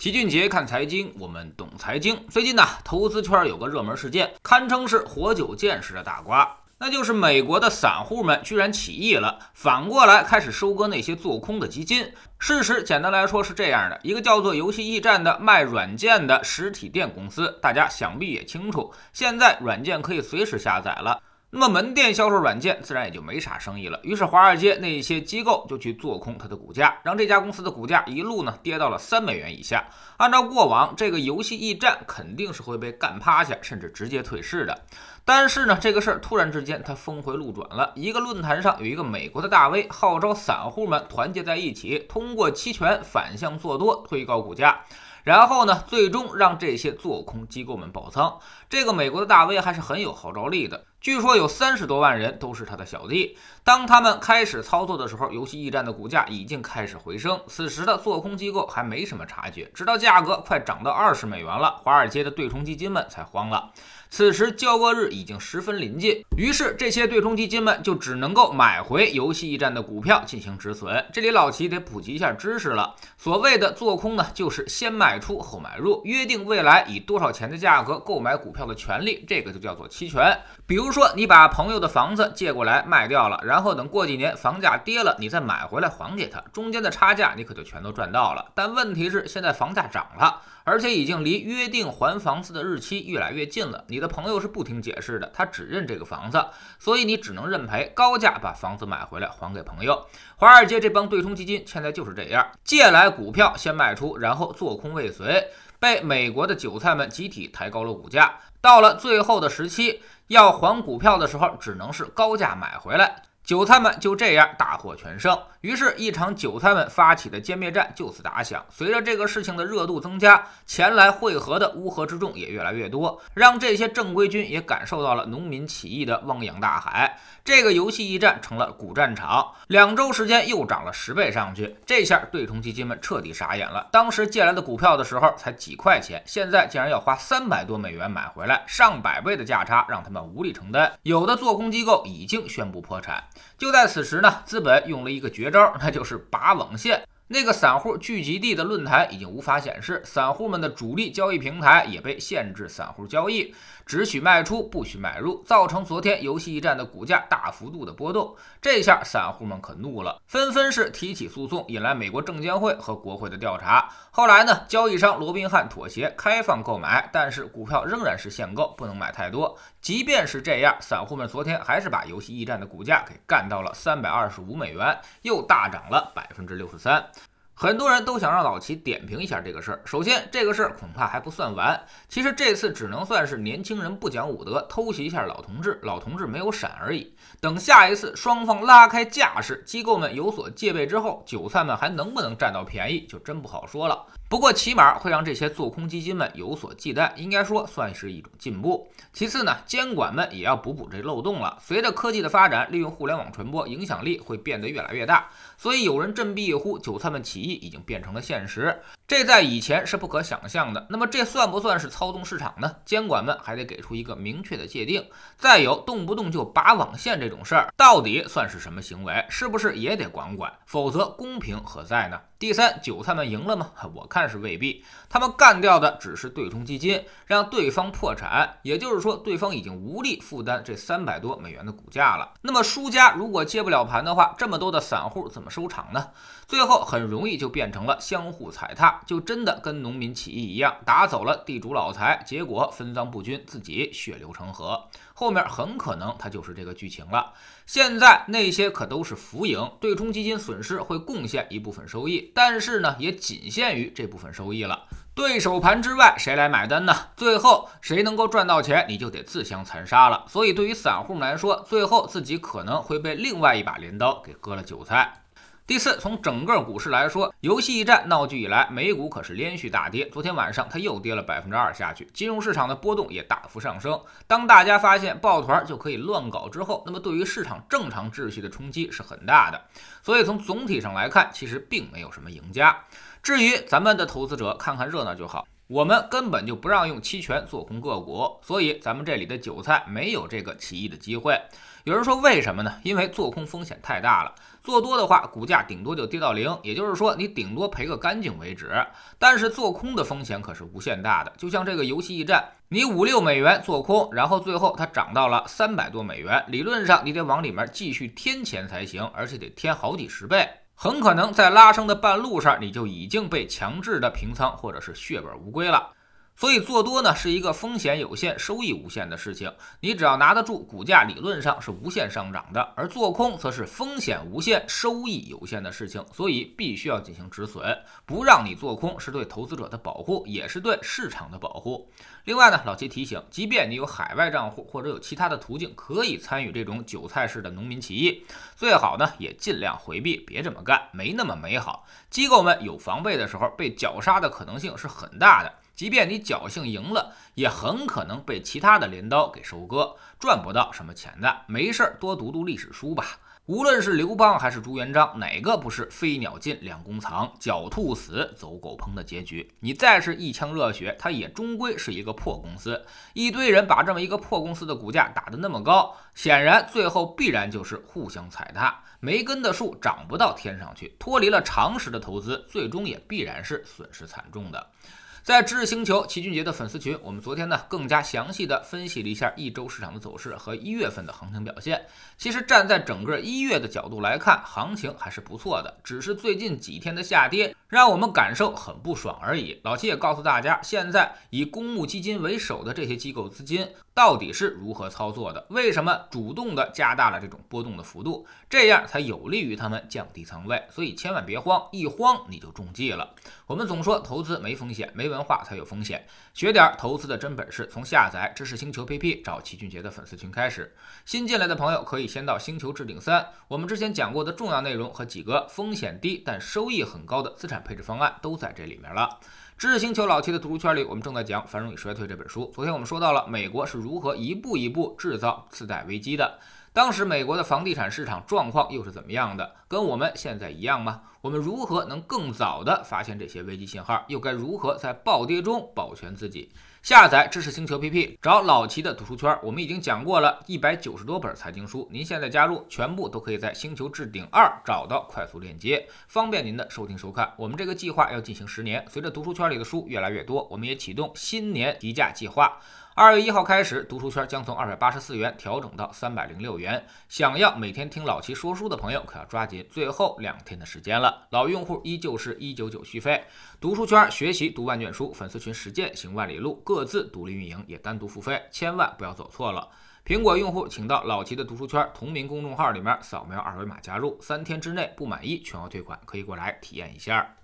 齐俊杰看财经，我们懂财经。最近呢，投资圈有个热门事件，堪称是活久见识的大瓜，那就是美国的散户们居然起义了，反过来开始收割那些做空的基金。事实简单来说是这样的：一个叫做游戏驿站的卖软件的实体店公司，大家想必也清楚，现在软件可以随时下载了。那么门店销售软件自然也就没啥生意了，于是华尔街那些机构就去做空它的股价，让这家公司的股价一路呢跌到了三美元以下。按照过往，这个游戏驿站肯定是会被干趴下，甚至直接退市的。但是呢，这个事儿突然之间它峰回路转了。一个论坛上有一个美国的大 V 号召散户们团结在一起，通过期权反向做多，推高股价。然后呢，最终让这些做空机构们爆仓。这个美国的大 V 还是很有号召力的，据说有三十多万人都是他的小弟。当他们开始操作的时候，游戏驿站的股价已经开始回升。此时的做空机构还没什么察觉，直到价格快涨到二十美元了，华尔街的对冲基金们才慌了。此时交割日已经十分临近，于是这些对冲基金们就只能够买回游戏驿站的股票进行止损。这里老齐得普及一下知识了，所谓的做空呢，就是先卖出后买入，约定未来以多少钱的价格购买股票的权利，这个就叫做期权。比如说你把朋友的房子借过来卖掉了，然后等过几年房价跌了，你再买回来还给他，中间的差价你可就全都赚到了。但问题是现在房价涨了。而且已经离约定还房子的日期越来越近了。你的朋友是不听解释的，他只认这个房子，所以你只能认赔，高价把房子买回来还给朋友。华尔街这帮对冲基金现在就是这样，借来股票先卖出，然后做空未遂，被美国的韭菜们集体抬高了股价。到了最后的时期，要还股票的时候，只能是高价买回来。韭菜们就这样大获全胜，于是，一场韭菜们发起的歼灭战就此打响。随着这个事情的热度增加，前来汇合的乌合之众也越来越多，让这些正规军也感受到了农民起义的汪洋大海。这个游戏驿站成了古战场，两周时间又涨了十倍上去。这下对冲基金们彻底傻眼了。当时借来的股票的时候才几块钱，现在竟然要花三百多美元买回来，上百倍的价差让他们无力承担。有的做空机构已经宣布破产。就在此时呢，资本用了一个绝招，那就是拔网线。那个散户聚集地的论坛已经无法显示，散户们的主力交易平台也被限制散户交易，只许卖出，不许买入，造成昨天游戏驿站的股价大幅度的波动。这下散户们可怒了，纷纷是提起诉讼，引来美国证监会和国会的调查。后来呢，交易商罗宾汉妥协，开放购买，但是股票仍然是限购，不能买太多。即便是这样，散户们昨天还是把游戏驿站的股价给干到了三百二十五美元，又大涨了百分之六十三。很多人都想让老齐点评一下这个事儿。首先，这个事儿恐怕还不算完。其实这次只能算是年轻人不讲武德，偷袭一下老同志，老同志没有闪而已。等下一次双方拉开架势，机构们有所戒备之后，韭菜们还能不能占到便宜，就真不好说了。不过起码会让这些做空基金们有所忌惮，应该说算是一种进步。其次呢，监管们也要补补这漏洞了。随着科技的发展，利用互联网传播，影响力会变得越来越大。所以有人振臂一呼，韭菜们起义已经变成了现实，这在以前是不可想象的。那么这算不算是操纵市场呢？监管们还得给出一个明确的界定。再有，动不动就拔网线这种事儿，到底算是什么行为？是不是也得管管？否则公平何在呢？第三，韭菜们赢了吗？我看是未必。他们干掉的只是对冲基金，让对方破产，也就是说，对方已经无力负担这三百多美元的股价了。那么输家如果接不了盘的话，这么多的散户怎么收场呢？最后很容易就变成了相互踩踏，就真的跟农民起义一样，打走了地主老财，结果分赃不均，自己血流成河。后面很可能它就是这个剧情了。现在那些可都是浮盈，对冲基金损失会贡献一部分收益，但是呢，也仅限于这部分收益了。对手盘之外，谁来买单呢？最后谁能够赚到钱，你就得自相残杀了。所以对于散户们来说，最后自己可能会被另外一把镰刀给割了韭菜。第四，从整个股市来说，游戏一战闹剧以来，美股可是连续大跌。昨天晚上它又跌了百分之二下去，金融市场的波动也大幅上升。当大家发现抱团就可以乱搞之后，那么对于市场正常秩序的冲击是很大的。所以从总体上来看，其实并没有什么赢家。至于咱们的投资者，看看热闹就好。我们根本就不让用期权做空个股，所以咱们这里的韭菜没有这个起义的机会。有人说为什么呢？因为做空风险太大了，做多的话，股价顶多就跌到零，也就是说你顶多赔个干净为止。但是做空的风险可是无限大的，就像这个游戏驿站，你五六美元做空，然后最后它涨到了三百多美元，理论上你得往里面继续添钱才行，而且得添好几十倍。很可能在拉升的半路上，你就已经被强制的平仓或者是血本无归了。所以做多呢是一个风险有限、收益无限的事情。你只要拿得住，股价理论上是无限上涨的；而做空则是风险无限、收益有限的事情。所以必须要进行止损，不让你做空是对投资者的保护，也是对市场的保护。另外呢，老七提醒，即便你有海外账户或者有其他的途径可以参与这种韭菜式的农民起义，最好呢也尽量回避，别这么干，没那么美好。机构们有防备的时候，被绞杀的可能性是很大的。即便你侥幸赢了，也很可能被其他的镰刀给收割，赚不到什么钱的。没事儿，多读读历史书吧。无论是刘邦还是朱元璋，哪个不是飞鸟尽，良弓藏，狡兔死，走狗烹的结局？你再是一腔热血，它也终归是一个破公司。一堆人把这么一个破公司的股价打得那么高，显然最后必然就是互相踩踏，没根的树长不到天上去。脱离了常识的投资，最终也必然是损失惨重的。在知识星球齐俊杰的粉丝群，我们昨天呢更加详细的分析了一下一周市场的走势和一月份的行情表现。其实站在整个一月的角度来看，行情还是不错的，只是最近几天的下跌让我们感受很不爽而已。老齐也告诉大家，现在以公募基金为首的这些机构资金。到底是如何操作的？为什么主动的加大了这种波动的幅度？这样才有利于他们降低仓位。所以千万别慌，一慌你就中计了。我们总说投资没风险，没文化才有风险。学点投资的真本事，从下载知识星球 PP 找齐俊杰的粉丝群开始。新进来的朋友可以先到星球置顶三，我们之前讲过的重要内容和几个风险低但收益很高的资产配置方案都在这里面了。知识星球老七的读书圈里，我们正在讲《繁荣与衰退》这本书。昨天我们说到了美国是如如何一步一步制造次贷危机的。当时美国的房地产市场状况又是怎么样的？跟我们现在一样吗？我们如何能更早的发现这些危机信号？又该如何在暴跌中保全自己？下载知识星球 P P，找老齐的读书圈。我们已经讲过了一百九十多本财经书，您现在加入，全部都可以在星球置顶二找到快速链接，方便您的收听收看。我们这个计划要进行十年，随着读书圈里的书越来越多，我们也启动新年低价计划。二月一号开始，读书圈将从二百八十四元调整到三百零六元。想要每天听老齐说书的朋友，可要抓紧最后两天的时间了。老用户依旧是一九九续费。读书圈学习读万卷书，粉丝群实践行万里路，各自独立运营也单独付费，千万不要走错了。苹果用户请到老齐的读书圈同名公众号里面扫描二维码加入，三天之内不满意全额退款，可以过来体验一下。